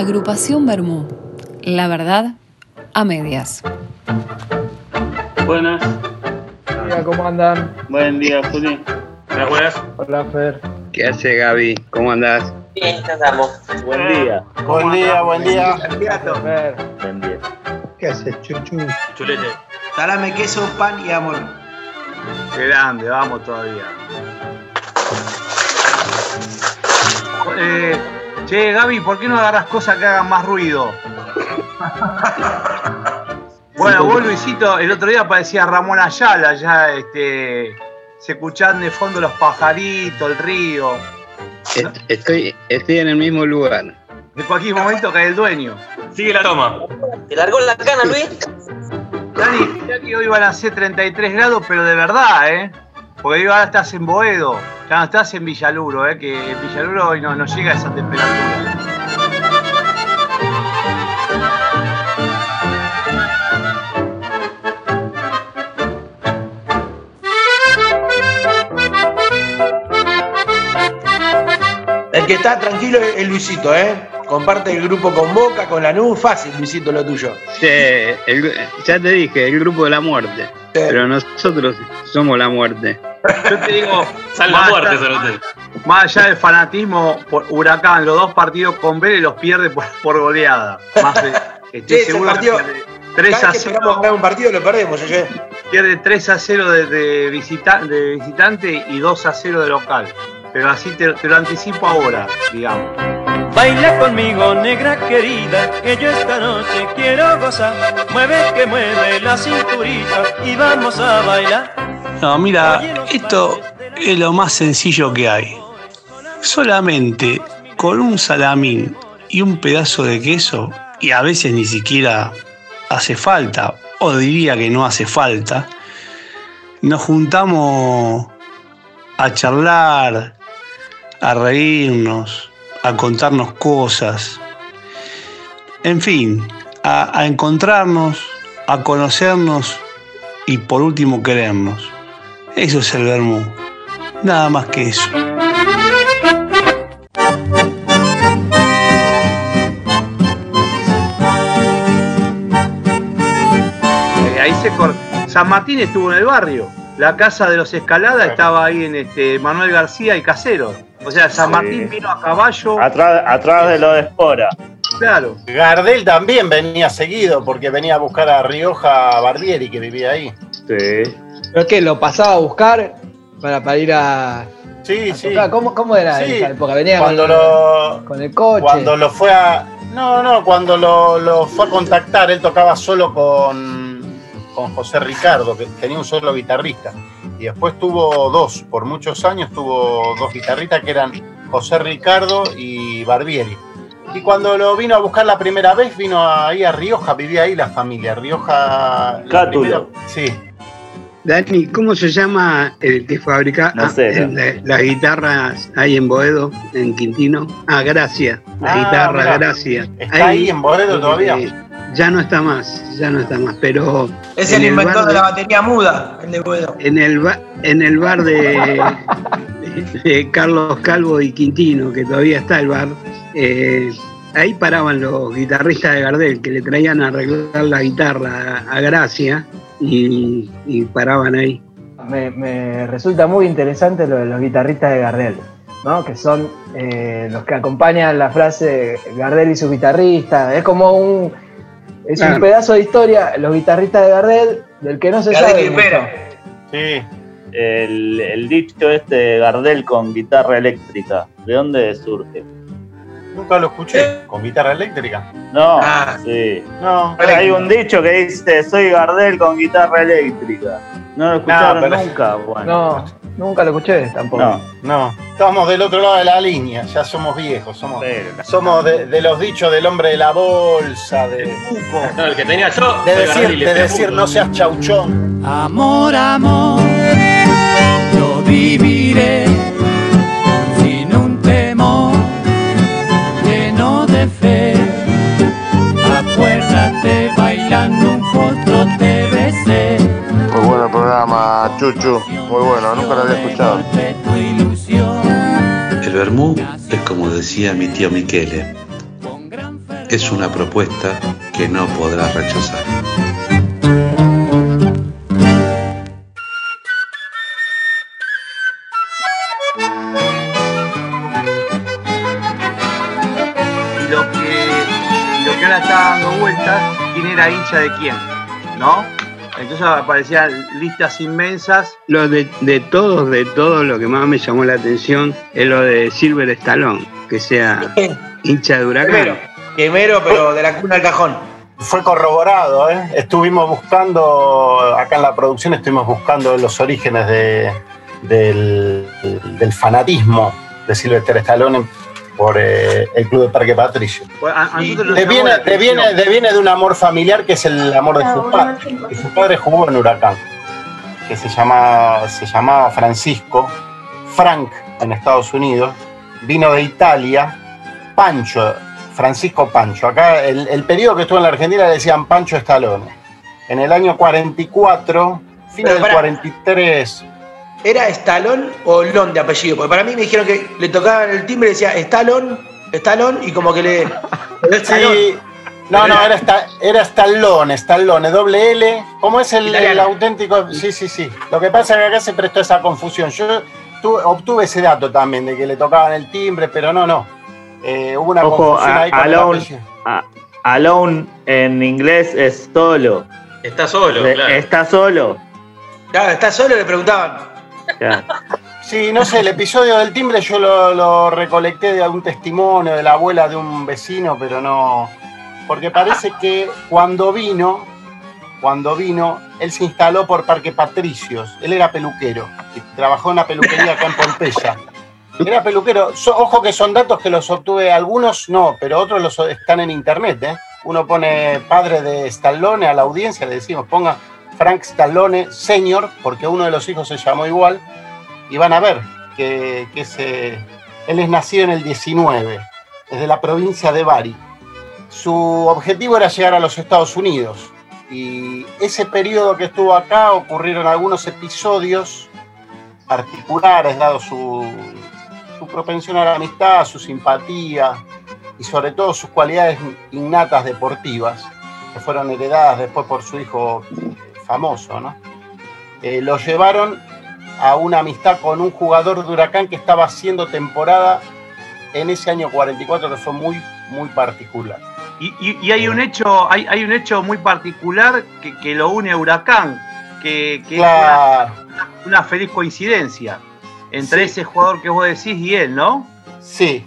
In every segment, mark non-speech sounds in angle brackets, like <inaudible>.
Agrupación Bermú. La verdad a medias. Buenas. Hola, ¿cómo andan? Buen día, Juli. Buenas, buenas. Hola, Fer. ¿Qué hace Gaby? ¿Cómo andás? Bien, estamos. Buen día. Buen día, buen día. Fer. Buen día. ¿Qué haces, Chuchu? Chulete. Salame, queso, pan y amor. Qué grande, vamos todavía. Eh, che, Gaby, ¿por qué no agarras cosas que hagan más ruido? Bueno, vos, Luisito, el otro día parecía Ramón Ayala, ya este, se escuchan de fondo los pajaritos, el río. Est- Estoy, estoy en el mismo lugar. De cualquier momento cae el dueño. Sigue la toma. ¿Te largó la cana, Luis? Dani, mirá que hoy van a ser 33 grados, pero de verdad, ¿eh? Porque ahora estás en Boedo, ya no estás en Villaluro, ¿eh? Que Villaluro hoy no, no llega a esa temperatura. El que está tranquilo es Luisito, ¿eh? Comparte el grupo con Boca, con la NU, fácil, Luisito, lo tuyo. Sí, el- ya te dije, el grupo de la muerte. Pero nosotros somos la muerte. Yo te digo, Sal la más muerte, allá- solo te. Más allá del fanatismo, por Huracán, los dos partidos con Vélez los pierde por, por goleada. Más de, <laughs> estoy Sí, seguro que partido- pierde 3 Cada a vez que esperamos 0, ganar un partido lo perdemos, oye. pierde 3 a 0 de, de visita- de visitante y 2 a 0 de local. Pero así te, te lo anticipo ahora, digamos. Baila conmigo, negra querida, que yo esta noche quiero gozar. Mueve que mueve la cinturita y vamos a bailar. No, mira, esto es lo más sencillo que hay. Solamente con un salamín y un pedazo de queso, y a veces ni siquiera hace falta, o diría que no hace falta, nos juntamos a charlar, a reírnos, a contarnos cosas, en fin, a, a encontrarnos, a conocernos y por último querernos. Eso es el vermú. Nada más que eso. Eh, ahí se cor- San Martín estuvo en el barrio. La casa de los Escalada estaba ahí en este Manuel García y Casero. O sea, San Sí. Martín vino a caballo. Atrás, atrás de lo de Espora. Claro. Gardel también venía seguido porque venía a buscar a Rioja Barbieri, que vivía ahí. Sí. ¿Pero qué? ¿Lo pasaba a buscar para, para ir a, Sí, a sí. tocar? ¿Cómo, cómo era Sí. esa época? Venía Cuando con, lo, con el coche. cuando lo fue a. No, no, cuando lo, lo fue a contactar, él tocaba solo con, con José Ricardo, que tenía un solo guitarrista. Y después tuvo dos, por muchos años tuvo dos guitarristas que eran José Ricardo y Barbieri. Y cuando lo vino a buscar la primera vez, vino ahí a Rioja, vivía ahí la familia. Rioja. Cátulo. primera- Sí. Dani, ¿cómo se llama el que fabrica No ah, la- las guitarras ahí en Boedo, en Quintino? Ah, Gracia. La Ah, guitarra mirá. Gracia. ¿Está ahí en Boedo todavía? eh, ya no está más, ya no está más, pero Es el el inventor de la batería muda, el de Buedo. en el, ba- en el bar de, de Carlos Calvo y Quintino, que todavía está el bar, eh, ahí paraban los guitarristas de Gardel, que le traían a arreglar la guitarra a, a Gracia y, y paraban ahí. Me, me resulta muy interesante lo de los guitarristas de Gardel, ¿no? Que son eh, los que acompañan la frase Gardel y su guitarrista. Es como un. Es un pedazo de historia, los guitarristas de Gardel, del que no se Gardel sabe. Sí. El, el dicho este de Gardel con guitarra eléctrica. ¿De dónde surge? Nunca lo escuché. ¿Con guitarra eléctrica? No, Ah. sí. No. Hay un dicho que dice, soy Gardel con guitarra eléctrica. ¿No lo escucharon pero- nunca? Bueno, No, nunca lo escuché tampoco. no. No. Estamos del otro lado de la línea. Ya somos viejos. Somos, somos de, de los dichos del hombre de la bolsa, de, No, el que tenía yo. de decir, de decir no seas chauchón. Amor, amor, yo viviré sin un temor lleno de fe. Acuérdate bailando un potro te besé. Muy bueno programa, Chuchu. Muy bueno, nunca lo había escuchado. El vermú es como decía mi tío Michele, es una propuesta que no podrás rechazar. Y lo que, y lo que ahora está dando vueltas, quién era hincha de quién, ¿no? Entonces aparecían listas inmensas. Lo de, de todos, de todos, lo que más me llamó la atención es lo de Silver Stallone, que sea hincha de huracán. Quemero, quemero, pero de la cuna al cajón. Fue corroborado, ¿eh? Estuvimos buscando, acá en la producción estuvimos buscando los orígenes de- del, del fanatismo de Sylvester Stallone por eh, el Club de Parque Patricio. Pues nosotros nos llamó Deviene, la atención. deviene, deviene de un amor familiar que es el amor de su padre. Y su padre jugó en Huracán, que se, llama, se llamaba Francisco, Frank en Estados Unidos, vino de Italia, Pancho, Francisco Pancho. Acá el, el periodo que estuvo en la Argentina le decían Pancho Stallone. En el año 44, fin Pero del pará. 43, ¿Era Stallone o Lon de apellido? Porque para mí me dijeron que le tocaban el timbre y decía Stallone, Stallone, y como que le. <laughs> Sí. No, no, era, esta- era Stallone, Stallone, doble L. ¿Cómo es el, auténtico? Sí, sí, sí. Lo que pasa es que acá se prestó esa confusión. Yo tu- obtuve ese dato también, de que le tocaban el timbre, pero no, no. Eh, hubo una Ojo, confusión a- ahí con el alone, a- alone en inglés es solo. Está solo, De- claro. Está solo. Claro, ¿está solo? Le preguntaban. Sí, no sé, el episodio del timbre yo lo, recolecté de algún testimonio de la abuela de un vecino, pero no. Porque parece que cuando vino, cuando vino, él se instaló por Parque Patricios. Él era peluquero y trabajó en una peluquería acá en Pompeya. Era peluquero. Ojo que son datos que los obtuve, algunos no, pero otros los están en internet. ¿eh? Uno pone padre de Stallone a la audiencia, le decimos, ponga Frank Stallone Senior, porque uno de los hijos se llamó igual, y van a ver que, ese- él es nacido en el 19, es de la provincia de Bari. Su objetivo era llegar a los Estados Unidos. Y ese periodo que estuvo acá ocurrieron algunos episodios particulares, dado su, propensión a la amistad, su simpatía y sobre todo sus cualidades innatas deportivas, que fueron heredadas después por su hijo famoso, ¿no? Eh, lo llevaron a una amistad con un jugador de Huracán que estaba haciendo temporada en ese año 44 que fue muy, muy particular. Y, y- y hay un hecho, hay, hay un hecho muy particular que, que lo une a Huracán, que, que Claro. es una, una feliz coincidencia entre ese jugador que vos decís y él, ¿no? Sí,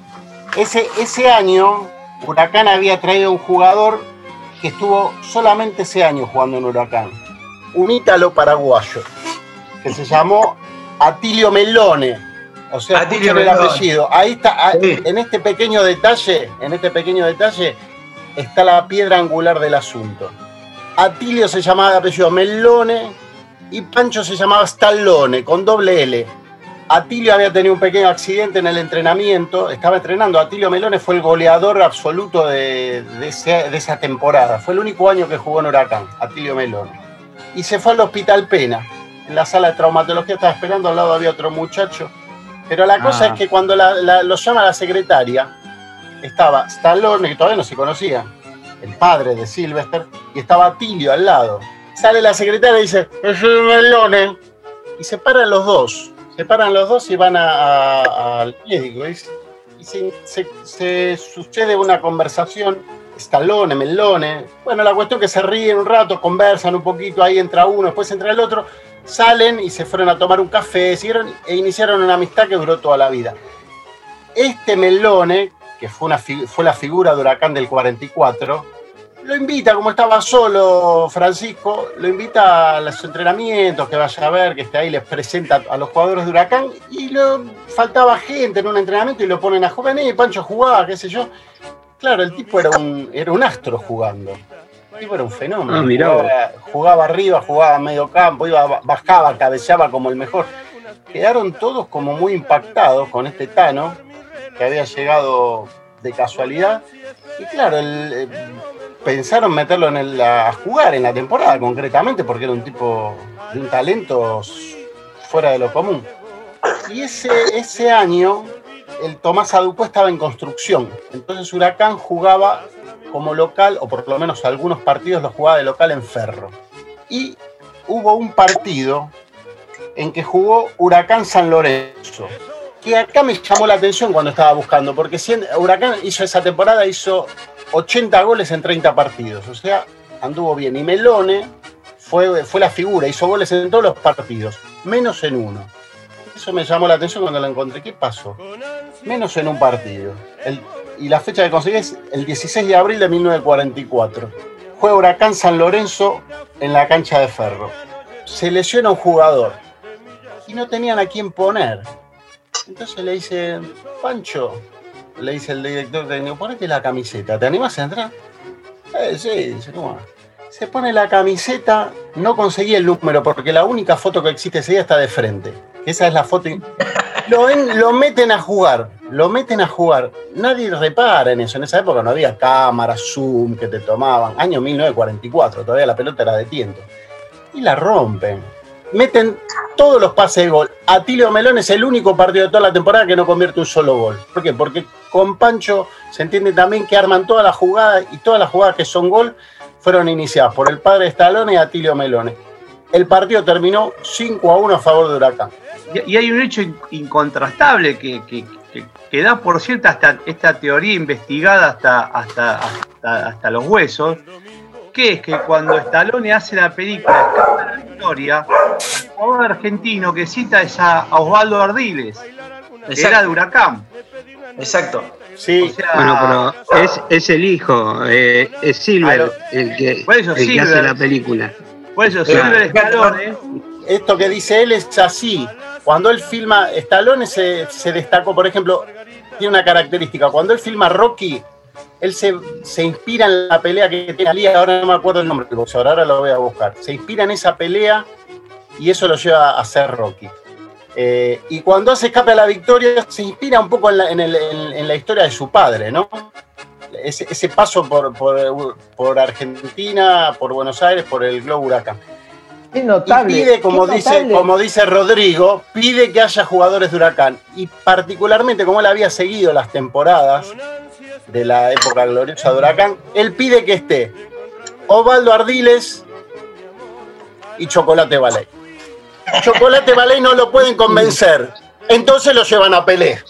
ese, ese año Huracán había traído un jugador que estuvo solamente ese año jugando en Huracán, un ítalo paraguayo, que se llamó Atilio Melone. O sea, Atilio escuchen el Melone. apellido. Ahí está, ah, en este pequeño detalle, en este pequeño detalle, está la piedra angular del asunto. Atilio se llamaba de apellido Melone y Pancho se llamaba Stallone, con doble L. Atilio había tenido un pequeño accidente en el entrenamiento, estaba entrenando. Atilio Melone fue el goleador absoluto de, de ese- de esa temporada. Fue el único año que jugó en Huracán, Atilio Melone. Y se fue al Hospital Pena. En la sala de traumatología estaba esperando, al lado había otro muchacho. Pero la cosa Ah. es que cuando la- la- lo llama la secretaria, estaba Stallone, que todavía no se conocían, el padre de Sylvester, y estaba Atilio al lado. Sale la secretaria y dice, es el Melone. Y se paran los dos. Se paran los dos y van a- a- al médico. Y se, se- se sucede una conversación. Stallone, Melone. Bueno, la cuestión que se ríen un rato, conversan un poquito, ahí entra uno, después entra el otro, salen y se fueron a tomar un café, e iniciaron una amistad que duró toda la vida. Este Melone, que fue, una, fue la figura de Huracán del 44, lo invita, como estaba solo Francisco, lo invita a los entrenamientos, que vaya a ver, que esté ahí, les presenta a los jugadores de Huracán, y lo, faltaba gente en un entrenamiento y lo ponen a jugar, y Pancho jugaba, qué sé yo. Claro, el tipo era un, era un astro jugando. El tipo era un fenómeno. Ah, jugaba, jugaba arriba, jugaba a medio campo, iba, bajaba, cabeceaba como el mejor. Quedaron todos como muy impactados con este Tano, que había llegado de casualidad. Y claro, el- eh, pensaron meterlo en el- a jugar en la temporada concretamente, porque era un tipo de un talento fuera de lo común. Y ese, ese año el Tomás Adupo estaba en construcción. Entonces Huracán jugaba como local, o por lo menos algunos partidos los jugaba de local en Ferro. Y hubo un partido en que jugó Huracán San Lorenzo, que acá me llamó la atención cuando estaba buscando, porque Huracán hizo esa temporada, hizo 80 goles en 30 partidos, o sea, anduvo bien. Y Melone fue, fue la figura, hizo goles en todos los partidos, menos en uno. Eso me llamó la atención cuando lo encontré. ¿Qué pasó? Menos en un partido. Y la fecha que conseguí es el 16 de abril de 1944. Juega Huracán San Lorenzo en la cancha de Ferro. Se lesiona un jugador y no tenían a quién poner. Entonces le dice, Pancho, le dice el director técnico, ponete la camiseta, ¿te animas a entrar? Eh, sí, dice, ¿cómo no?". Se pone la camiseta, no conseguí el número porque la única foto que existe ese día está de frente. Esa es la foto. Lo, meten a jugar, lo meten a jugar. Nadie repara en eso. En esa época no había cámaras, zoom que te tomaban. Año 1944, todavía la pelota era de tiento. Y la rompen. Meten todos los pases de gol. Atilio Melón es el único partido de toda la temporada que no convierte un solo gol. ¿Por qué? Porque con Pancho se entiende también que arman todas las jugadas y todas las jugadas que son gol fueron iniciadas por el padre Stallone y Atilio Melone. El partido terminó 5 a 1 a favor de Huracán. Y, y hay un hecho in- incontrastable que, que- que- que da por cierta hasta esta teoría investigada hasta, hasta, hasta, hasta los huesos, que es que cuando Stallone hace la película Escapa de la Victoria, el jugador argentino que cita es a, Osvaldo Ardiles, que era de Huracán. Exacto. Sí. Bueno, pero es, es el hijo, eh, es Silver el que, Por eso, el que Silver. hace la película. Por eso. Silver Stallone, Esto que dice él es así. Cuando él filma, Stallone se, se destacó, por ejemplo, tiene una característica. Cuando él filma Rocky, él se, inspira en la pelea que tiene Ali, ahora no me acuerdo el nombre del boxeador, ahora lo voy a buscar. Se inspira en esa pelea y eso lo lleva a hacer Rocky. Eh, y cuando hace escape a la victoria, se inspira un poco en la, historia de su padre, ¿no? Ese, ese paso por, por- por Argentina, por Buenos Aires, por el Globo Huracán. Y notable. pide, como dice, como dice Rodrigo, pide que haya jugadores de Huracán. Y particularmente, como él había seguido las temporadas de la época gloriosa de Huracán, él pide que esté Osvaldo Ardiles y Chocolate Ballet. Chocolate Ballet no lo pueden convencer. Entonces lo llevan a Pelé.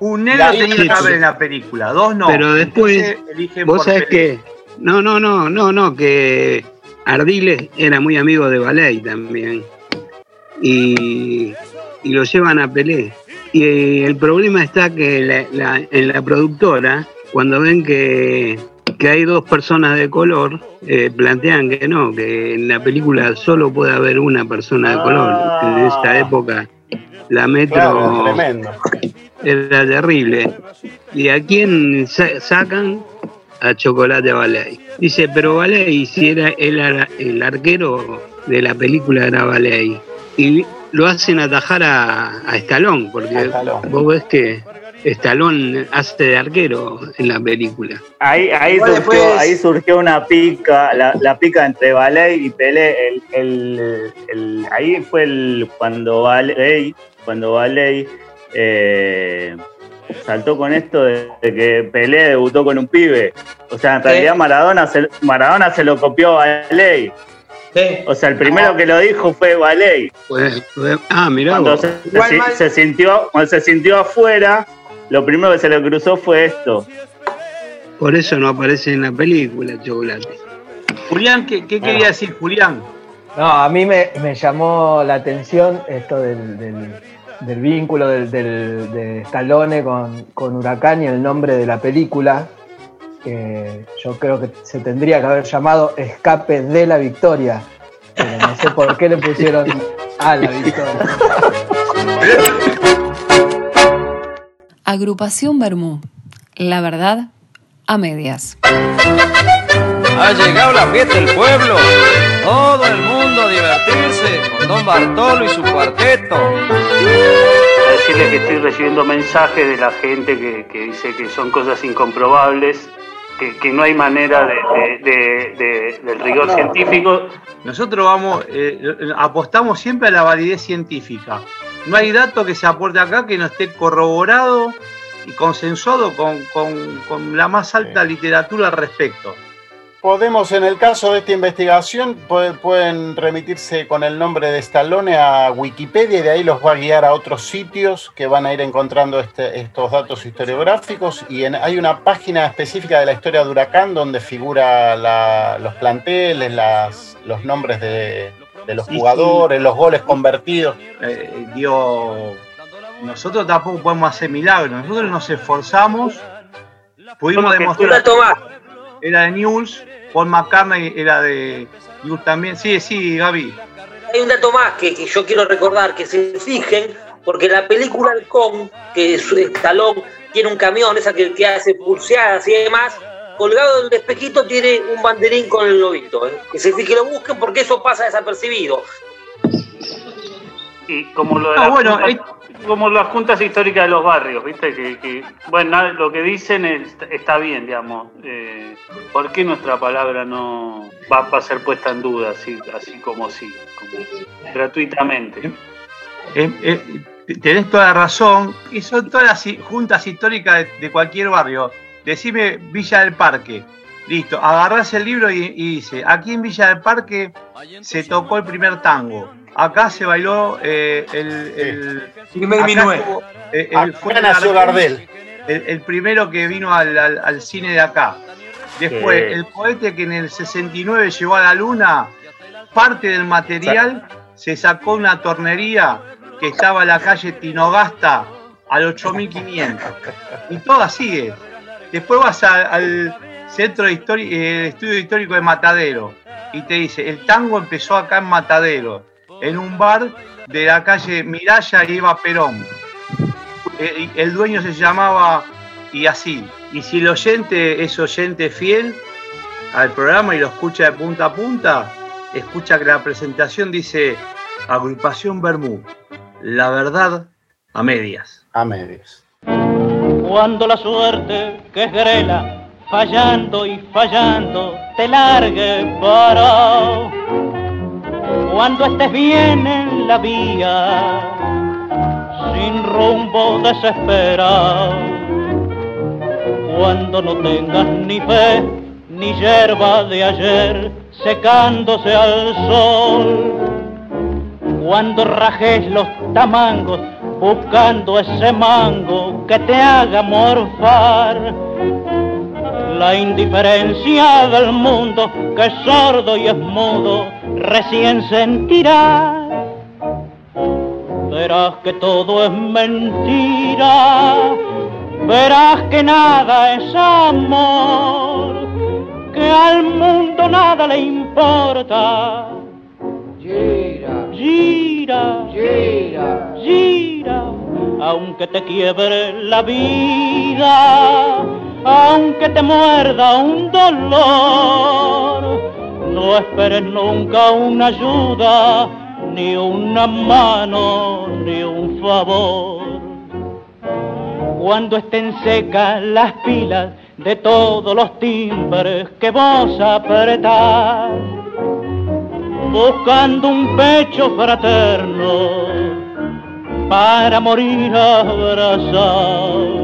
un negro tenía que haber en la película, dos no. Pero después, Entonces eligen vos por sabés Pelé. que. No, no, no, no, no, que Ardiles era muy amigo de Baley también. Y, y lo llevan a Pelé. Y el problema está que la- la- en la productora, cuando ven que, que hay dos personas de color, eh, plantean que no, que en la película solo puede haber una persona de color. En esa época, la metro Claro, era terrible. ¿Y a quién sa- sacan? A Chocolate Ballet. Dice, pero Ballet, si era el, el arquero de la película era Ballet. Y lo hacen atajar a, a Stallone, porque vos ves que Stallone hace de arquero en la película. Ahí, ahí, surgió, después- ahí surgió una pica, la, la pica entre Ballet y Pelé. El, el- el- ahí fue el, cuando Ballet, cuando Ballet eh, saltó con esto de, de que Pelé debutó con un pibe. O sea, en realidad Maradona se, Maradona se lo copió a Ballet. O sea, el primero que lo dijo fue Ballet. Pues, pues, ah, mirá Cuando se, se- se sintió, cuando se sintió afuera, lo primero que se le cruzó fue esto. Por eso no aparece en la película Chocolate. Julián, ¿qué, qué quería decir Julián? No, a mí me, me llamó la atención esto del, del- del vínculo de Stallone con, Huracán y el nombre de la película. que yo creo que se tendría que haber llamado Escape de la Victoria. No sé por qué le pusieron a la Victoria. Agrupación Bermú. La verdad, a medias. Ha llegado la fiesta del pueblo. Todo el mundo a divertirse con Don Bartolo y su cuarteto. decirle que estoy recibiendo mensajes de la gente que, que dice que son cosas incomprobables, que, que no hay manera de, de- de- de- del rigor científico. Nosotros vamos, eh, apostamos siempre a la validez científica. No hay dato que se aporte acá que no esté corroborado y consensuado con, con- con la más alta literatura al respecto. Podemos, en el caso de esta investigación, pu- pueden remitirse con el nombre de Stallone a Wikipedia y de ahí los va a guiar a otros sitios que van a ir encontrando este- estos datos historiográficos. Y en- hay una página específica de la historia de Huracán donde figura la- los planteles, las- los nombres de, de los jugadores, los goles convertidos. Eh, digo, nosotros tampoco podemos hacer milagros, nosotros nos esforzamos, pudimos Porque demostrar. Era de News, Paul McCartney era de News también. Sí, sí, Gaby. Hay un dato más que, que yo quiero recordar, que se fijen, porque la película Halcón, que es Stallone tiene un camión, esa que, que hace pulseadas y demás, colgado del espejito tiene un banderín con el lobito. ¿eh? Que se fijen, lo busquen porque eso pasa desapercibido. Y como lo de Ah, bueno, juntas, como las juntas históricas de los barrios, ¿viste? Que, que, bueno, lo que dicen es- está bien, digamos. Eh, ¿Por qué nuestra palabra no va, va a ser puesta en duda, así, así como sí, como gratuitamente? Eh, eh, tenés toda la razón. Y son todas las juntas históricas de, de cualquier barrio. Decime Villa del Parque. Listo, agarrás el libro y, y dice, aquí en Villa del Parque se tocó el primer tango. Acá se bailó eh, el, el Primer acá minué. estuvo, eh, el- Acá fue nació Gardel. El, el primero que vino al, al- al cine de acá. Después, Sí. el cohete que en el 69 llegó a la luna, parte del material se sacó una tornería que estaba en la calle Tinogasta al 8500. Y todo sigue. Después vas a- al Centro de Histori- eh, Estudio Histórico de Matadero y te dice, el tango empezó acá en Matadero, en un bar de la calle Miraya y Eva Perón. Eh, El dueño se llamaba y así. Y si el oyente es oyente fiel al programa y lo escucha de punta a punta, escucha que la presentación dice Agrupación Bermú, la verdad a medias. A medias. Cuando la suerte que es grela, fallando y fallando, te largue para. Cuando estés bien en la vía, sin rumbo desesperado. Cuando no tengas ni fe, ni hierba de ayer secándose al sol. Cuando rajes los tamangos buscando ese mango que te haga morfar. La indiferencia del mundo que es sordo y es mudo recién sentirás. Verás que todo es mentira, verás que nada es amor, que al mundo nada le importa. Gira, gira, gira, gira, aunque te quiebre la vida, aunque te muerda un dolor, no esperes nunca una ayuda, ni una mano, ni un favor. Cuando estén secas las pilas de todos los timbres que vos apretás, buscando un pecho fraterno para morir abrazado.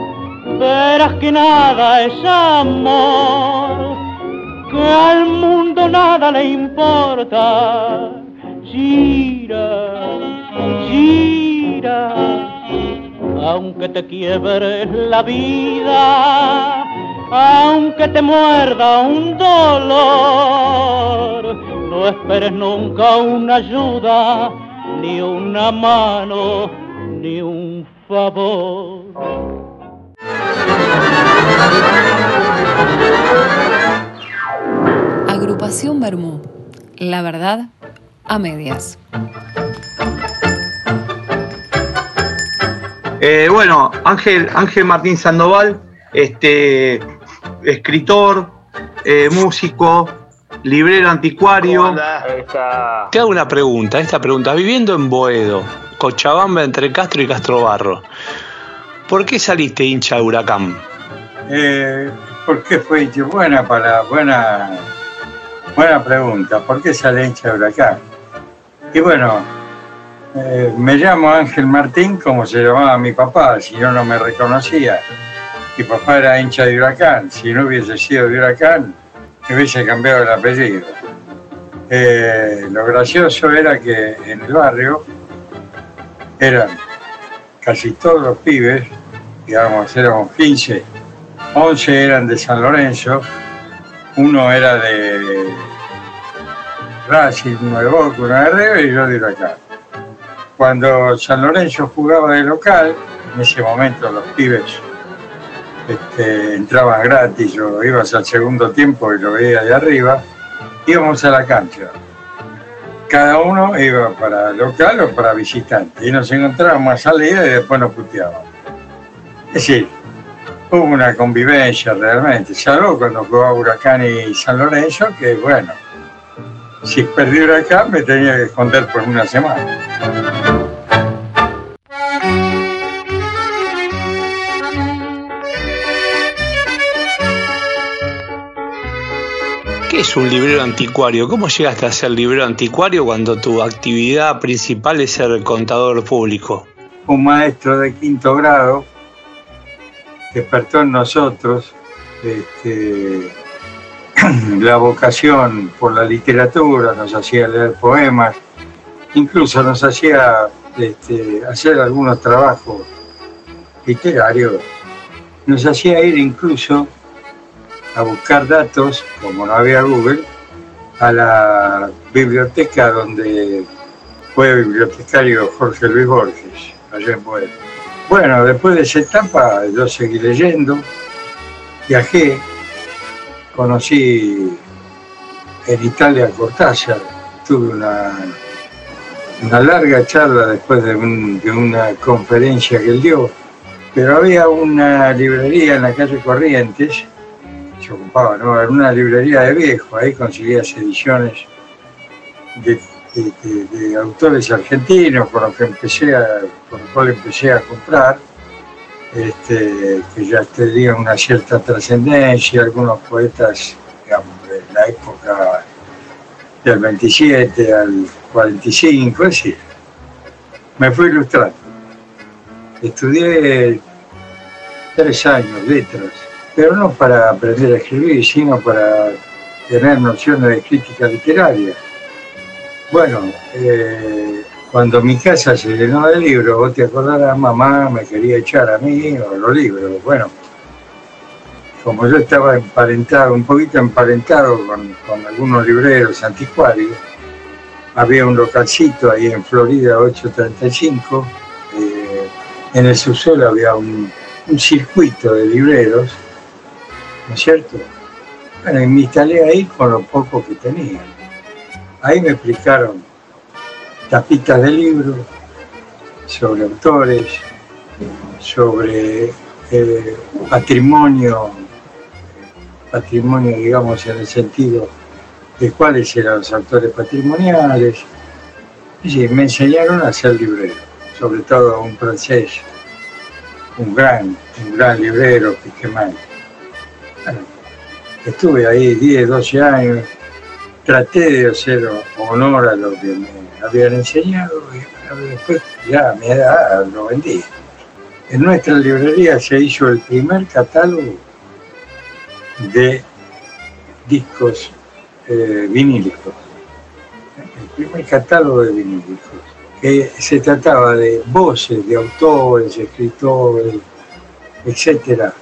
verás que nada es amor, que al mundo nada le importa. Gira, gira, aunque te quiebre la vida, aunque te muerda un dolor, no esperes nunca una ayuda, ni una mano, ni un favor. Agrupación Bermú. La verdad a medias. Eh, bueno, Ángel, Ángel Martín Sandoval este, escritor, eh, músico, librero anticuario. Te hago una pregunta, esta pregunta. Viviendo en Boedo, Cochabamba entre Castro y Castrobarro, ¿por qué saliste hincha de Huracán? Eh, ¿Por qué fue? Buena, para, buena, buena pregunta. ¿Por qué sale hincha de Huracán? Y bueno, eh, me llamo Ángel Martín, como se llamaba mi papá, si yo no me reconocía. Mi papá era hincha de Huracán. Si no hubiese sido de Huracán, me hubiese cambiado el apellido. Eh, lo gracioso era que en el barrio eran casi todos los pibes, digamos, éramos 15, 11 eran de San Lorenzo, uno era de Racing, uno de Boca, uno de y yo de Huracán. Cuando San Lorenzo jugaba de local, en ese momento los pibes este, entraban gratis o ibas al segundo tiempo y lo veía de arriba, íbamos a la cancha. Cada uno iba para local o para visitante y nos encontrábamos a salida y después nos puteábamos. Es decir, hubo una convivencia realmente, salvo cuando jugaba Huracán y San Lorenzo, que bueno, si perdí Huracán me tenía que esconder por una semana. ¿Qué es un librero anticuario? ¿Cómo llegaste a ser librero anticuario cuando tu actividad principal es ser contador público? Un maestro de quinto grado despertó en nosotros este, <clears throat> la vocación por la literatura, nos hacía leer poemas, incluso nos hacía este, hacer algunos trabajos literarios, nos hacía ir incluso a buscar datos, como no había Google, a la biblioteca donde fue bibliotecario Jorge Luis Borges, allá en Buenos. Bueno, después de esa etapa yo seguí leyendo, viajé, conocí en Italia Cortázar, tuve una, una larga charla después de, de una conferencia que él dio, pero había una librería en la calle Corrientes, se ocupaba, ¿no? Era una librería de viejo, ahí conseguías ediciones de, de- autores argentinos con los que empecé a, con los cuales empecé a comprar, este, que ya tenían una cierta trascendencia, algunos poetas, de la época del 27 al 45, es decir, me fui ilustrando. Estudié tres años letras, pero no para aprender a escribir, sino para tener nociones de crítica literaria. Bueno, eh, cuando mi casa se llenó de libros, vos te acordarás, mamá me quería echar a mí los libros. Bueno, como yo estaba emparentado, un poquito emparentado con, con algunos libreros anticuarios, había un localcito ahí en Florida 835, eh, en el subsuelo había un, un circuito de libreros, ¿no es cierto? Bueno, y me instalé ahí con lo poco que tenía. Ahí me explicaron tapitas de libros sobre autores, sobre eh, patrimonio, patrimonio, digamos, en el sentido de cuáles eran los autores patrimoniales. Y me enseñaron a ser librero, sobre todo un francés, un gran, un gran librero, Piquemán. Bueno, estuve ahí 10, 12 años, traté de hacer honor a lo que me habían enseñado y después ya a mi edad lo vendí. En nuestra librería se hizo el primer catálogo de discos eh, vinílicos. El primer catálogo de vinílicos. Que se trataba de voces de autores, escritores, etcétera,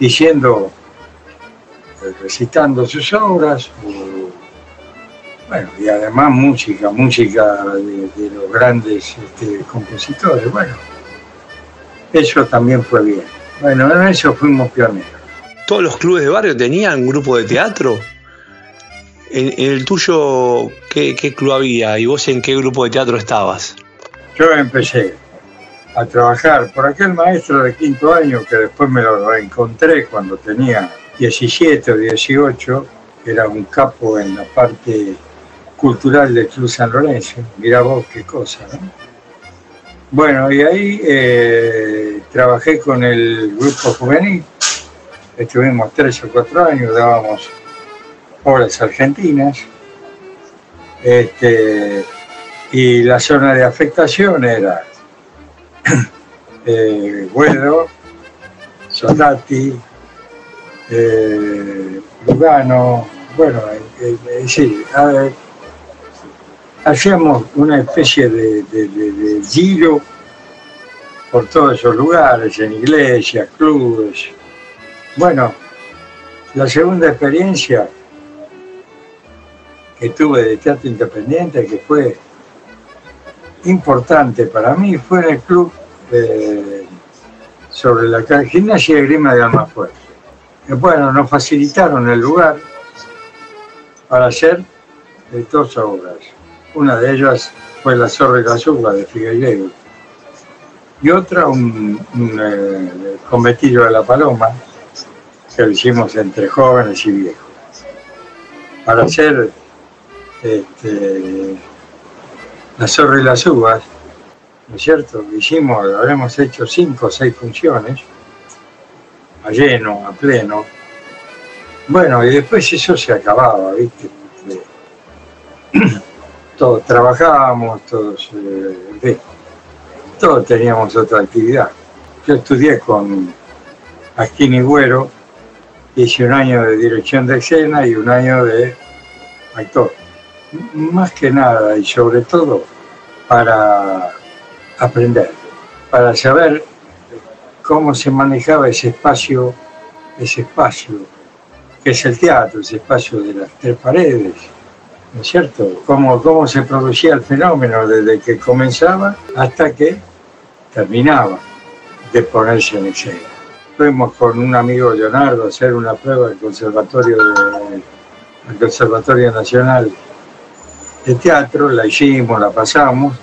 diciendo, eh, recitando sus obras, o, bueno, y además música, música de, de los grandes este, compositores. Bueno, eso también fue bien. Bueno, en eso fuimos pioneros. ¿Todos los clubes de barrio tenían grupo de teatro? En, en el tuyo, ¿qué, qué club había? ¿Y vos en qué grupo de teatro estabas? Yo empecé a trabajar por aquel maestro de quinto año que después me lo reencontré cuando tenía 17 o 18, que era un capo en la parte cultural del Club San Lorenzo. Mirá vos qué cosa, ¿no? Bueno, y ahí eh, trabajé con el grupo juvenil, estuvimos tres o cuatro años, dábamos obras argentinas, este, y la zona de afectación era <clears throat> eh, Soldati, eh, Lugano, bueno, eh, sí, a ver, hacíamos una especie de, giro por todos esos lugares, en iglesias, clubes. Bueno, la segunda experiencia que tuve de teatro independiente, que fue importante para mí, fue en el club eh, sobre la Gimnasia de Grima de Almafuerte. Bueno, nos facilitaron el lugar para hacer dos obras. Una de ellas fue La Zorra y la de Figueiredo. Y otra, un, eh, conventillo de la Paloma, que lo hicimos entre jóvenes y viejos. Para hacer este, La Zorra y las Uvas, ¿no es cierto? Hicimos, habremos hecho cinco o seis funciones, a lleno, a pleno. Bueno, y después eso se acababa, ¿viste? Todos trabajábamos, todos, eh, teníamos otra actividad. Yo estudié con Asquini Güero, hice un año de dirección de escena y un año de actor. Más que nada y sobre todo para aprender, para saber cómo se manejaba ese espacio, ese espacio que es el teatro, ese espacio de las tres paredes, ¿no es cierto? Cómo, cómo se producía el fenómeno desde que comenzaba hasta que terminaba de ponerse en escena. Fuimos con un amigo Leonardo a hacer una prueba del Conservatorio, Conservatorio Nacional de Teatro, la hicimos, la pasamos,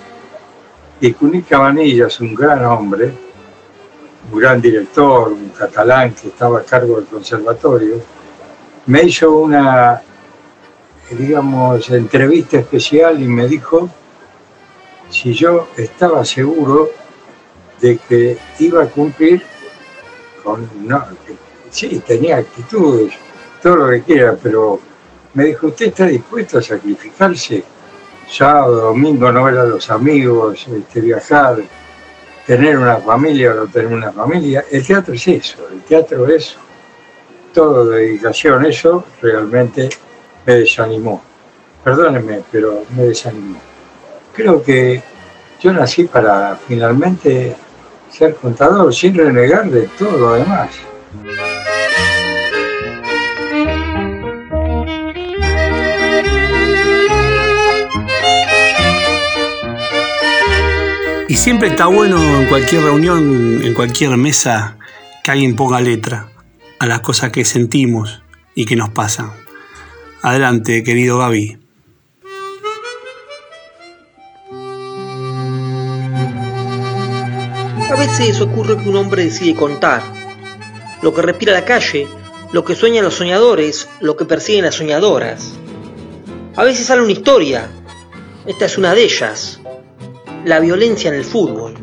y Cuní Cabanillas, un gran hombre, un gran director, un catalán que estaba a cargo del conservatorio, me hizo una, digamos, entrevista especial y me dijo si yo estaba seguro de que iba a cumplir con, sí, tenía actitudes, todo lo que quiera, pero me dijo, ¿usted está dispuesto a sacrificarse? Sábado, domingo, no ver a los amigos, este, viajar, tener una familia o no tener una familia. El teatro es eso, el teatro es todo dedicación, eso realmente me desanimó. Perdónenme, pero me desanimó. Creo que yo nací para finalmente ser contador, sin renegar de todo lo demás. Y siempre está bueno en cualquier reunión, en cualquier mesa, que alguien ponga letra a las cosas que sentimos y que nos pasan. Adelante, querido Gaby. A veces ocurre que un hombre decide contar lo que respira la calle, lo que sueñan los soñadores, lo que persiguen las soñadoras. A veces sale una historia. Esta es una de ellas. La violencia en el fútbol.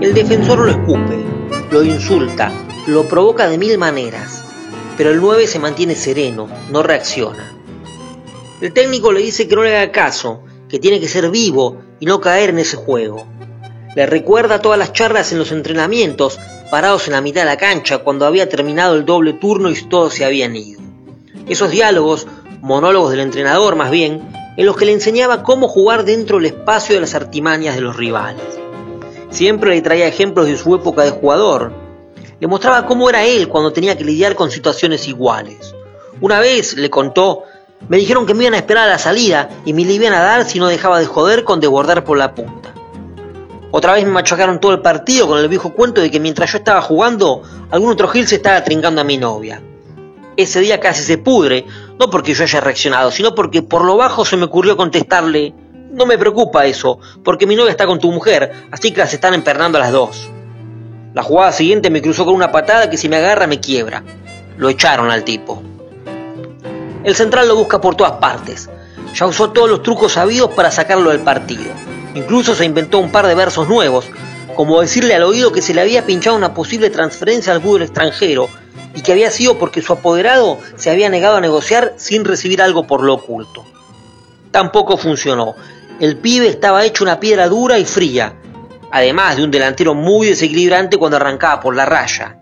El defensor lo escupe, lo insulta, lo provoca de mil maneras, pero el 9 se mantiene sereno, no reacciona. El técnico le dice que no le haga caso, que tiene que ser vivo y no caer en ese juego. Le recuerda todas las charlas en los entrenamientos, parados en la mitad de la cancha cuando había terminado el doble turno y todos se habían ido. Esos diálogos, monólogos del entrenador más bien, en los que le enseñaba cómo jugar dentro del espacio de las artimañas de los rivales. Siempre le traía ejemplos de su época de jugador. Le mostraba cómo era él cuando tenía que lidiar con situaciones iguales. Una vez, le contó, me dijeron que me iban a esperar a la salida y me le iban a dar si no dejaba de joder con desbordar por la punta. Otra vez me machacaron todo el partido con el viejo cuento de que mientras yo estaba jugando, algún otro Gil se estaba trincando a mi novia. Ese día casi se pudre, no porque yo haya reaccionado, sino porque por lo bajo se me ocurrió contestarle, No me preocupa eso, porque mi novia está con tu mujer, así que las están empernando a las dos. La jugada siguiente me cruzó con una patada que si me agarra me quiebra. Lo echaron al tipo. El central lo busca por todas partes. Ya usó todos los trucos sabidos para sacarlo del partido. Incluso se inventó un par de versos nuevos, como decirle al oído que se le había pinchado una posible transferencia al fútbol extranjero y que había sido porque su apoderado se había negado a negociar sin recibir algo por lo oculto. Tampoco funcionó. El pibe estaba hecho una piedra dura y fría, además de un delantero muy desequilibrante cuando arrancaba por la raya.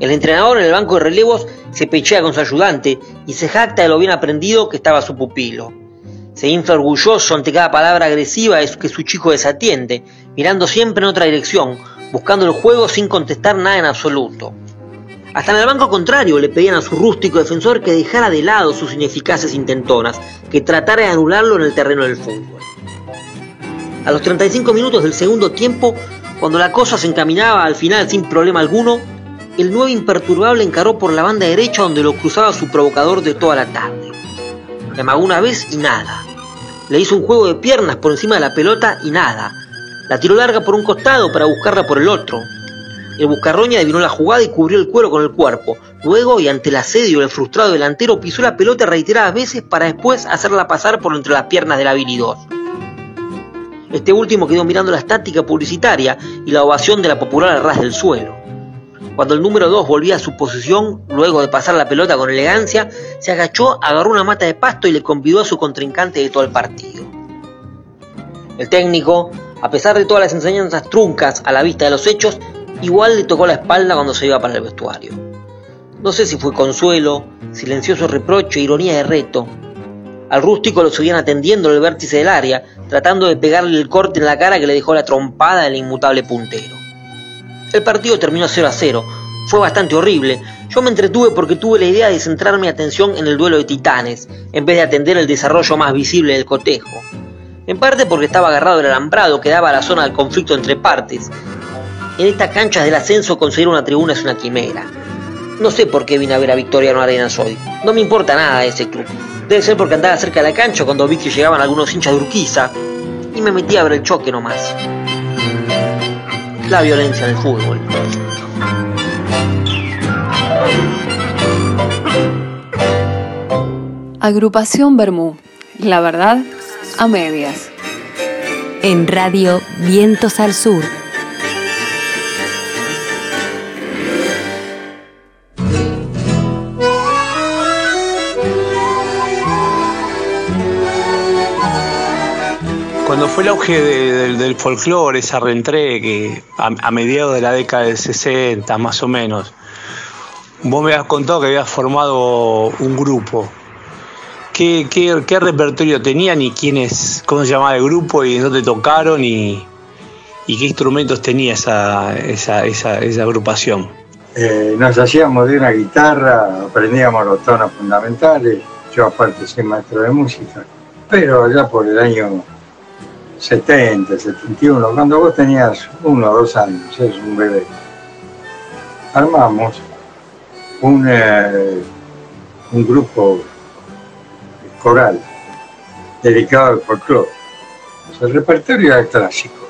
El entrenador en el banco de relevos se pechea con su ayudante y se jacta de lo bien aprendido que estaba su pupilo. Se infla orgulloso ante cada palabra agresiva que su chico desatiende, mirando siempre en otra dirección, buscando el juego sin contestar nada en absoluto. Hasta en el banco contrario le pedían a su rústico defensor que dejara de lado sus ineficaces intentonas, que tratara de anularlo en el terreno del fútbol. A los 35 minutos del segundo tiempo, cuando la cosa se encaminaba al final sin problema alguno, el nuevo imperturbable encaró por la banda derecha donde lo cruzaba su provocador de toda la tarde. Le amagó una vez y nada. Le hizo un juego de piernas por encima de la pelota y nada. La tiró larga por un costado para buscarla por el otro. El buscarroña adivinó la jugada y cubrió el cuero con el cuerpo. Luego, y ante el asedio del frustrado delantero, pisó la pelota reiteradas veces para después hacerla pasar por entre las piernas del habilidad. Este último quedó mirando la estática publicitaria y la ovación de la popular al ras del suelo. Cuando el número 2 volvía a su posición, luego de pasar la pelota con elegancia, se agachó, agarró una mata de pasto y le convidó a su contrincante de todo el partido. El técnico, a pesar de todas las enseñanzas truncas a la vista de los hechos, igual le tocó la espalda cuando se iba para el vestuario. No sé si fue consuelo, silencioso reproche, ironía de reto. Al rústico lo seguían atendiendo en el vértice del área, tratando de pegarle el corte en la cara que le dejó la trompada del inmutable puntero. El partido terminó 0 a 0. Fue bastante horrible. Yo me entretuve porque tuve la idea de centrar mi atención en el duelo de titanes, en vez de atender el desarrollo más visible del cotejo. En parte porque estaba agarrado el alambrado que daba a la zona del conflicto entre partes. En estas canchas del ascenso conseguir una tribuna es una quimera. No sé por qué vine a ver a Victoriano Arenas hoy. No me importa nada ese club. Debe ser porque andaba cerca de la cancha cuando vi que llegaban algunos hinchas de Urquiza y me metí a ver el choque nomás la violencia en el fútbol. Agrupación Bermú. La verdad, a medias. En Radio Vientos al Sur. Cuando fue el auge de- del, folclore, esa reentré que a, a mediados de la década del 60 más o menos, vos me habías contado que habías formado un grupo. ¿Qué, repertorio tenían y quiénes, cómo se llamaba el grupo y dónde tocaron y, qué instrumentos tenía esa agrupación? Eh, nos hacíamos de una guitarra, aprendíamos los tonos fundamentales. Yo, aparte, soy maestro de música. Pero ya por el año 70, 71, cuando vos tenías uno o dos años, es un bebé, armamos un, eh, un grupo coral dedicado al folclore. El repertorio era clásico.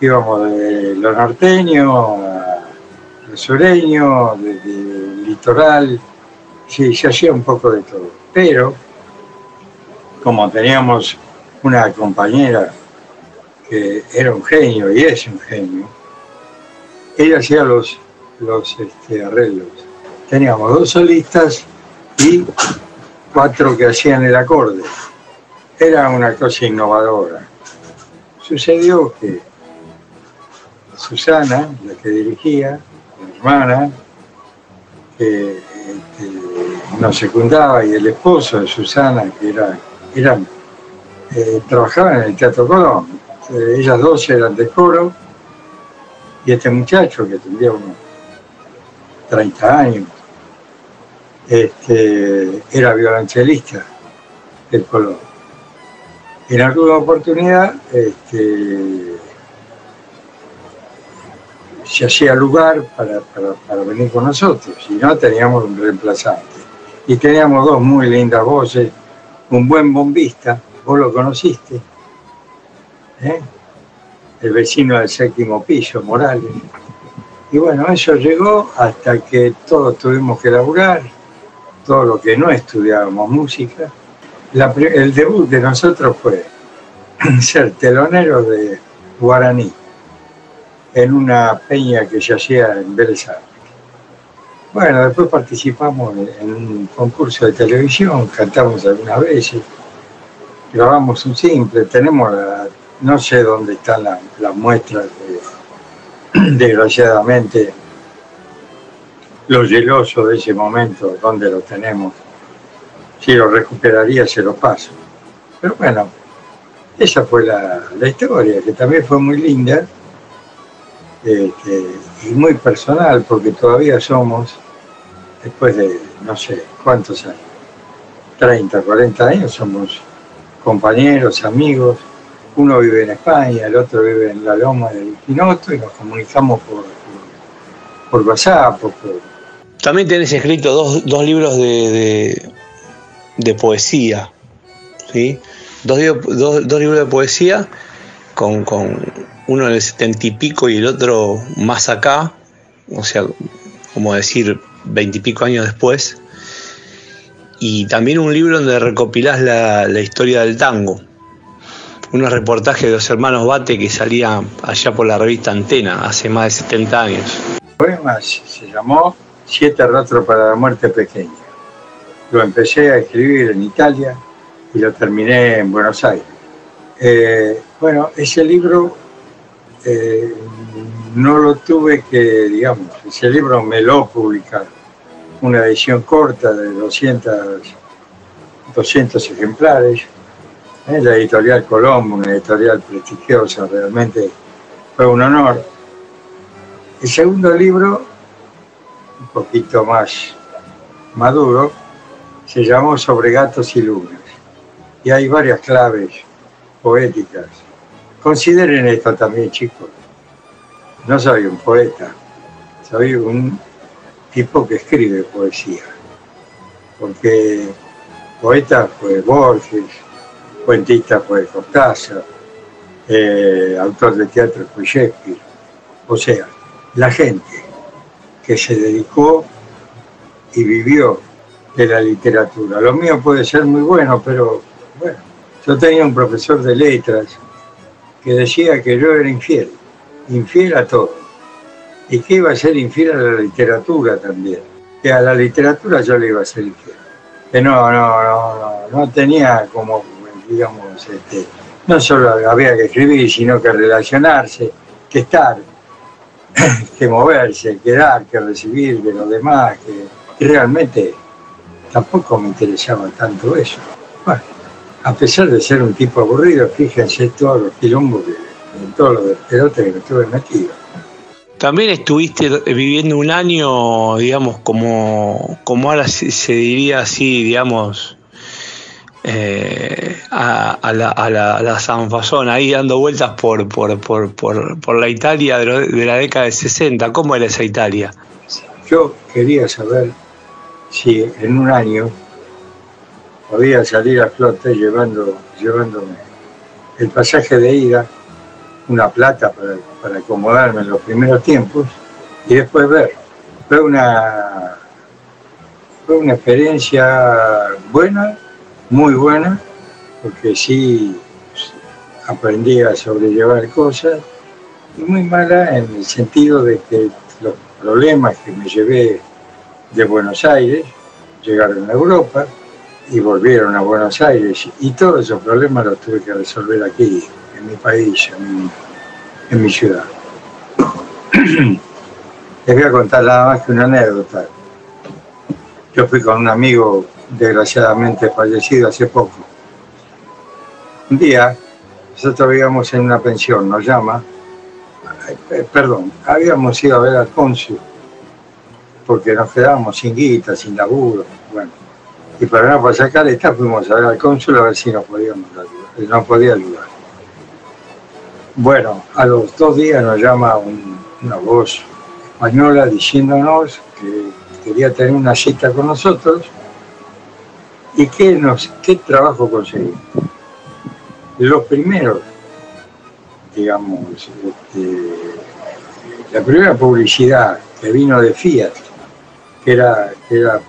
Íbamos de lo norteño a lo sureño, del litoral, sí, se hacía un poco de todo. Pero, como teníamos una compañera que era un genio y es un genio, ella hacía los, los este, arreglos. Teníamos dos solistas y cuatro que hacían el acorde. Era una cosa innovadora. Sucedió que Susana, la que dirigía, mi hermana, que este, nos secundaba, y el esposo de Susana, que era, eh, trabajaban en el Teatro Colón. Eh, ellas dos eran de coro, y este muchacho, que tendría unos 30 años, este, era violonchelista del Colón. En alguna oportunidad este, se hacía lugar para, venir con nosotros, y no teníamos un reemplazante. Y teníamos dos muy lindas voces, un buen bombista, vos lo conociste, ¿eh? el vecino del séptimo piso, Morales. Y bueno, eso llegó hasta que todos tuvimos que laburar, todo lo que no estudiábamos música. El debut de nosotros fue <clears throat> ser telonero de Guaraní en una peña que se hacía en Vélez. Bueno, después participamos en un concurso de televisión, cantamos algunas veces, grabamos un simple, tenemos la- no sé dónde están la- las muestras, de- <clears throat> desgraciadamente, lo geloso de ese momento, dónde lo tenemos. Si lo recuperaría, se lo paso. Pero bueno, esa fue la, la historia, que también fue muy linda este, y muy personal, porque todavía somos, después de no sé cuántos años, 30, 40 años, somos compañeros, amigos. Uno vive en España, el otro vive en la Loma del Quinoto y nos comunicamos por, por, WhatsApp. por- También tenés escrito dos, dos libros de, de, poesía, ¿sí? Dos, dos- dos libros de poesía, con, con uno del setenta y pico y el otro más acá, o sea, como decir, veintipico años después. Y también un libro donde recopilás la, la historia del tango. Unos reportajes de los hermanos Bate que salía allá por la revista Antena hace más de 70 años. El poema se llamó Siete rostros para la muerte pequeña. Lo empecé a escribir en Italia y lo terminé en Buenos Aires. Eh, bueno, ese libro eh, no lo tuve que, digamos, ese libro me lo publicaron. Una edición corta de 200, 200 ejemplares. Eh, la editorial Colombo, una editorial prestigiosa, realmente fue un honor. El segundo libro, un poquito más maduro, se llamó Sobre gatos y lunas. Y hay varias claves poéticas. Consideren esto también, chicos. No soy un poeta, soy un tipo que escribe poesía. Porque poeta fue Borges, cuentista fue Cortázar, eh, autor de teatro fue Shakespeare. O sea, la gente que se dedicó y vivió de la literatura. Lo mío puede ser muy bueno, pero bueno, yo tenía un profesor de letras que decía que yo era infiel, infiel a todo, y que iba a ser infiel a la literatura también, que a la literatura yo le iba a ser infiel, que no, no, no, no, tenía como, digamos, este, no solo había que escribir, sino que relacionarse, que estar, <coughs> que moverse, que dar, que recibir de los demás, que realmente tampoco me interesaba tanto eso. Bueno, a pesar de ser un tipo aburrido, fíjense todos los quilombos, todos los despelotes que me estuve metido. También estuviste viviendo un año, digamos, como, como ahora se, diría así, digamos, eh, a, a la, a, la, a la Sanfasón, ahí dando vueltas por, por, por, por, por la Italia de la década de 60. ¿Cómo era esa Italia? Yo quería saber si en un año podía salir a flote llevando, llevándome el pasaje de ida, una plata para, acomodarme en los primeros tiempos y después ver. Fue una, fue una experiencia buena, muy buena, porque sí aprendí a sobrellevar cosas y muy mala en el sentido de que los problemas que me llevé de Buenos Aires llegaron a Europa y volvieron a Buenos Aires y todos esos problemas los tuve que resolver aquí, en mi país, en mi, ciudad. <clears throat> Les voy a contar nada más que una anécdota. Yo fui con un amigo desgraciadamente fallecido hace poco. Un día, nosotros vivíamos en una pensión, nos llama, eh, perdón, habíamos ido a ver al cónsul porque nos quedábamos sin guita, sin laburo, bueno. Y para no pasar caleta fuimos a ver al cónsul a ver si nos podíamos ayudar, nos podía ayudar. Bueno, a los dos días nos llama un- una voz española diciéndonos que quería tener una cita con nosotros y que nos, qué trabajo conseguimos. los primeros, digamos, este, la primera publicidad que vino de Fiat, que era, que era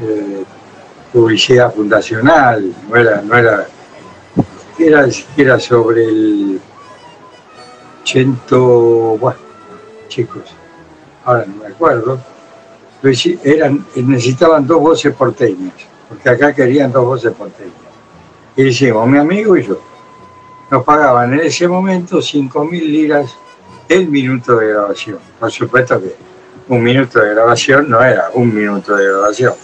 eh, publicidad fundacional, no era, no era, era siquiera sobre el ciento, bueno, chicos, ahora no me acuerdo, eran, necesitaban dos voces porteñas, porque acá querían dos voces porteñas. Y hicimos, mi amigo y yo. Nos pagaban en ese momento 5 mil liras el minuto de grabación. Por supuesto que un minuto de grabación no era un minuto de grabación.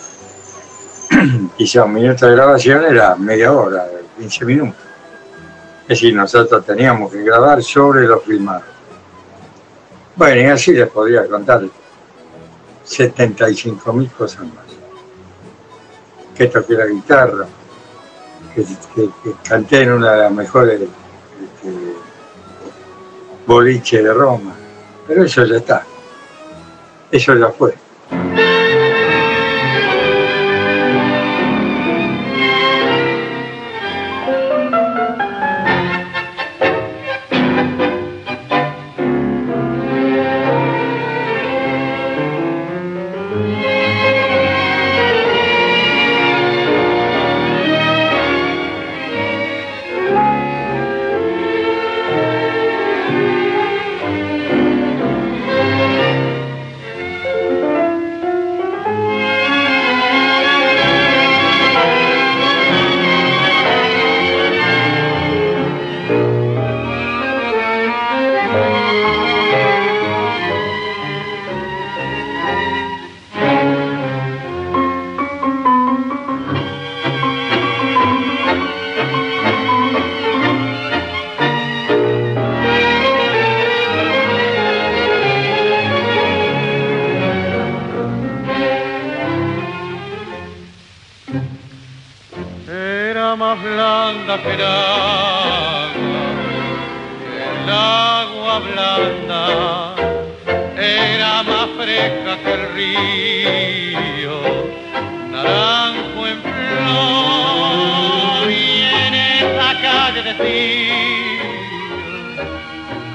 <clears throat> Quizá un minuto de grabación era media hora, 15 minutos. Es decir, nosotros teníamos que grabar sobre lo filmado. Bueno, y así les podría contar 75 mil cosas más. Que toqué la guitarra, que, canté en una de las mejores este, boliches de Roma. Pero eso ya está. Eso ya fue.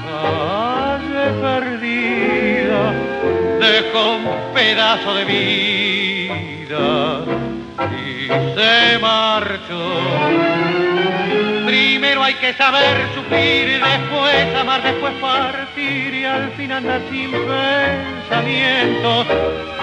Calle perdida, dejó un pedazo de vida y se marchó. Primero hay que saber sufrir, después amar, después partir y al fin andar sin pensamiento.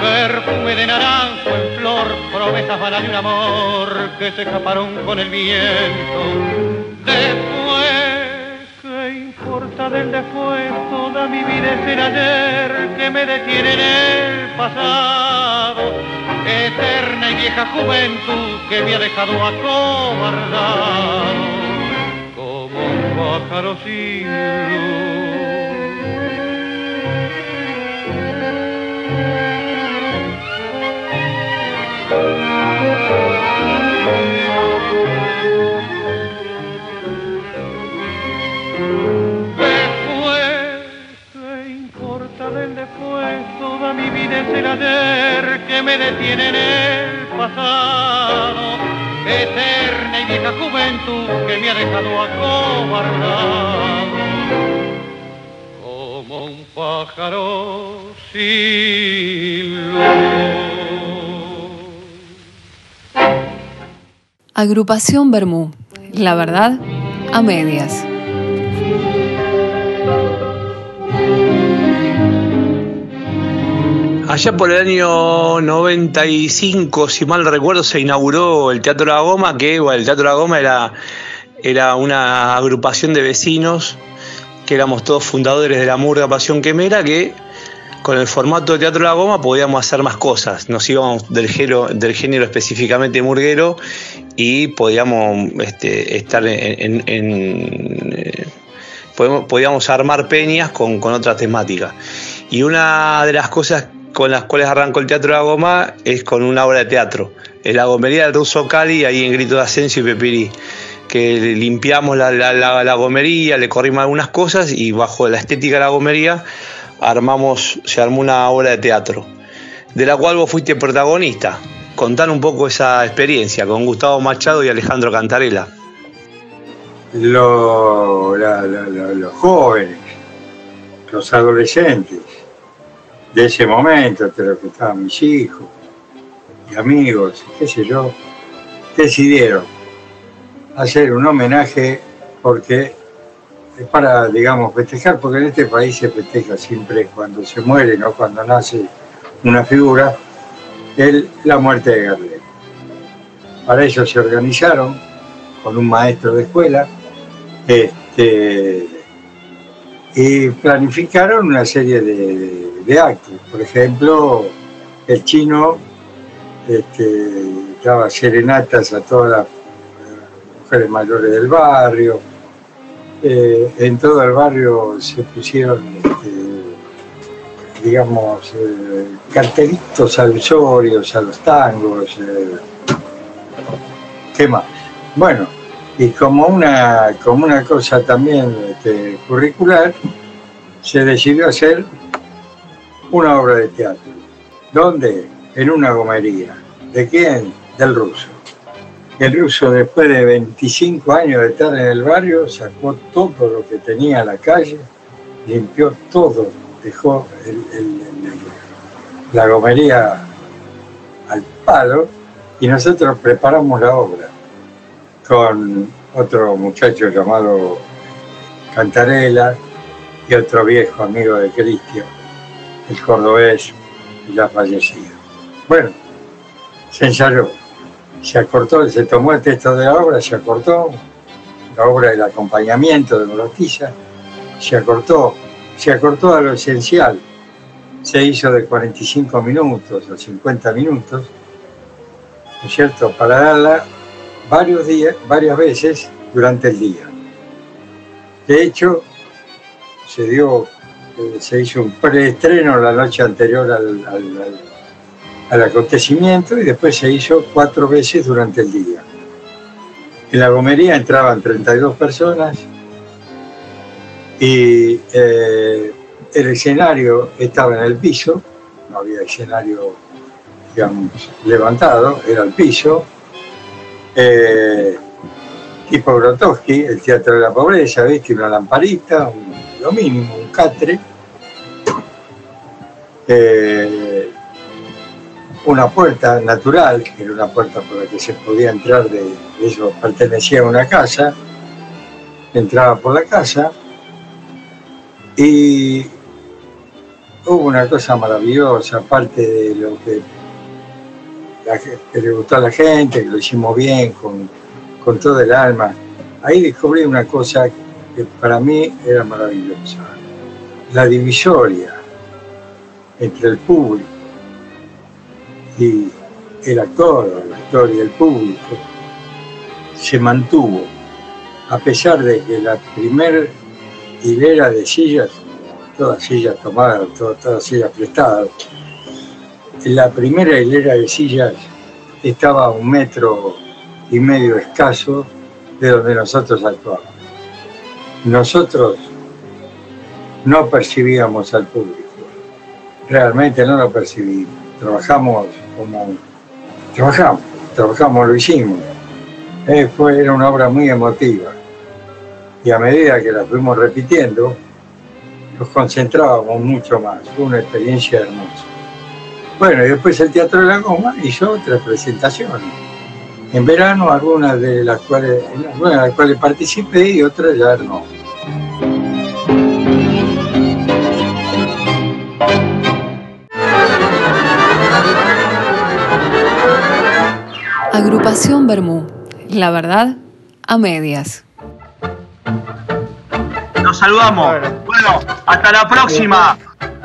Perfume de naranjo en flor, promesas vanas de un amor que se escaparon con el viento. Después, ¿qué importa del después? Toda mi vida es el ayer que me detiene en el pasado. Eterna y vieja juventud que me ha dejado acobardado. Como un pájaro sin Después, el ayer que me detiene en el pasado. Eterna y vieja juventud que me ha dejado acobardado. Como un pájaro sin luz. Agrupación Bermú. La verdad, a medias. Allá por el año 95, si mal recuerdo, se inauguró el Teatro La Goma, que bueno, el Teatro La Goma era, era una agrupación de vecinos, que éramos todos fundadores de la Murga Pasión Quemera, que con el formato de Teatro La Goma podíamos hacer más cosas. Nos íbamos del género, del género específicamente murguero y podíamos este, estar en... en- en, eh, podíamos armar peñas con, con otras temáticas. Y una de las cosas con las cuales arrancó el Teatro La Goma es con una obra de teatro. En la gomería del Ruso Cali, ahí en Grito de Asensio y Pepirí. Que limpiamos la, la- la- gomería, le corrimos algunas cosas y bajo la estética de la gomería armamos, se armó una obra de teatro. De la cual vos fuiste protagonista. Contar un poco esa experiencia con Gustavo Machado y Alejandro Cantarela. lo- los jóvenes, los adolescentes de ese momento, entre los que estaban mis hijos y amigos, qué sé yo, decidieron hacer un homenaje porque es para, digamos, festejar, porque en este país se festeja siempre cuando se muere, no cuando nace una figura, el, la muerte de Gardel. Para ello se organizaron con un maestro de escuela este, y planificaron una serie de, de- Por ejemplo, el chino este, daba serenatas a todas las mujeres mayores del barrio. Eh, en todo el barrio se pusieron, este, digamos, eh, cartelitos alusorios a los tangos. eh, ¿Qué más? Bueno, y como una, como una cosa también este, curricular, se decidió hacer una obra de teatro. ¿Dónde? En una gomería. ¿De quién? Del ruso. El ruso, después de 25 años de estar en el barrio, sacó todo lo que tenía a la calle, limpió todo, dejó el- la gomería al palo y nosotros preparamos la obra con otro muchacho llamado Cantarela y otro viejo amigo de Cristian, el cordobés ya fallecido. Bueno, se ensayó, se acortó, se tomó el texto de la obra, se acortó, la obra del acompañamiento de Morotiza, se acortó, se acortó a lo esencial, se hizo de 45 minutos o 50 minutos, ¿no es cierto?, para darla varios días, varias veces durante el día. De hecho, se dio, se hizo un preestreno la noche anterior al, al- acontecimiento y después se hizo cuatro veces durante el día. En la gomería entraban 32 personas y eh, el escenario estaba en el piso, no había escenario, digamos, levantado, era el piso. Eh, tipo el Teatro de la Pobreza, ¿viste? Una lamparita, un- lo mínimo, un catre. Eh, una puerta natural, que era una puerta por la que se podía entrar de, eso pertenecía a una casa, entraba por la casa y hubo una cosa maravillosa, aparte de lo que, la que le gustó a la gente, que lo hicimos bien, con, con todo el alma. Ahí descubrí una cosa que para mí era maravillosa, la divisoria entre el público y el actor, el actor y el público se mantuvo, a pesar de que la primer hilera de sillas, todas sillas tomadas, to- todas sillas prestadas, la primera hilera de sillas estaba a un metro y medio escaso de donde nosotros actuábamos. Nosotros no percibíamos al público, realmente no lo percibimos. Trabajamos como trabajamos, trabajamos, lo hicimos. Eh, fue, era una obra muy emotiva. Y a medida que la fuimos repitiendo, nos concentrábamos mucho más. Fue una experiencia hermosa. Bueno, y después el Teatro de la Goma hizo otras presentaciones. En verano, algunas de las cuales, algunas de las cuales participé y otras ya no. Agrupación Bermú. La verdad, a medias. Nos saludamos. Bueno, hasta la próxima.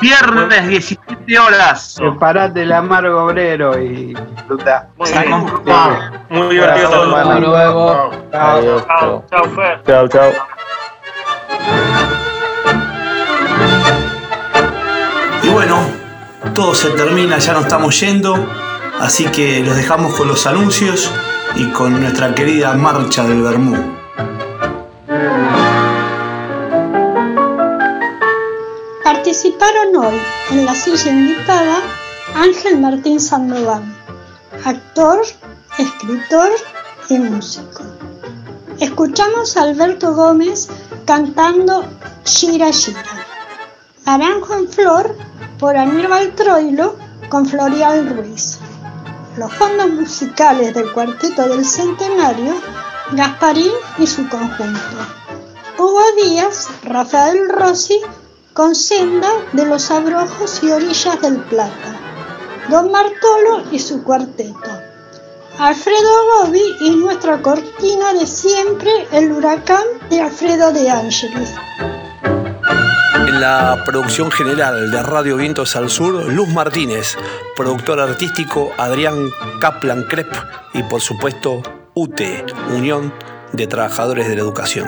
Viernes 17 horas. Separate el amargo obrero y disfruta. Muy bien. Muy divertido todo. Hasta luego. Adiós. Chao, chao, Fer. Chao, chao. Y bueno, todo se termina, ya nos estamos yendo, así que los dejamos con los anuncios y con nuestra querida marcha del Bermú. Participaron hoy en la silla invitada Ángel Martín Sandoval, actor, escritor y músico. escuchamos a Alberto Gómez cantando Shira Shira. Naranjo en Flor por Aníbal Troilo con Florial Ruiz. Los fondos musicales del Cuarteto del Centenario, Gasparín y su conjunto. Hugo Díaz, Rafael Rossi con Senda de los Abrojos y Orillas del Plata. Don Martolo y su cuarteto. Alfredo Gobi y nuestra cortina de siempre, el huracán de Alfredo de Ángeles. En la producción general de Radio Vientos al Sur, Luz Martínez, productor artístico Adrián Kaplan Krep y por supuesto UTE, Unión de Trabajadores de la Educación.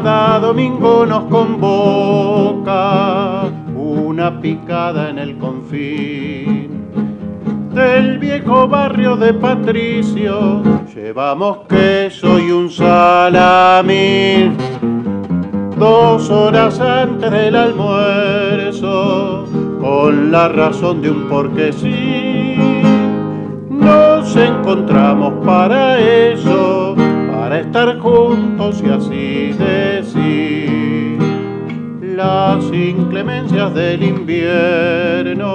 Cada domingo nos convoca una picada en el confín del viejo barrio de Patricio. Llevamos queso y un salamín. Dos horas antes del almuerzo, con la razón de un porque sí, nos encontramos para eso, para estar juntos y así decir las inclemencias del invierno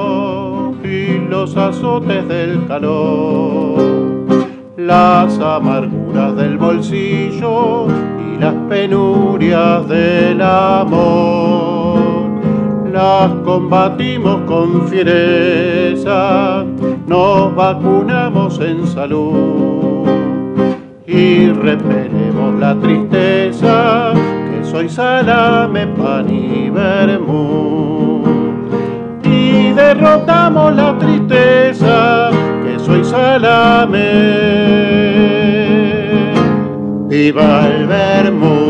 y los azotes del calor, las amarguras del bolsillo y las penurias del amor. Las combatimos con fiereza, nos vacunamos en salud y repelemos la tristeza que soy salame, pan y vermú. Y derrotamos la tristeza que soy salame. Viva el vermú.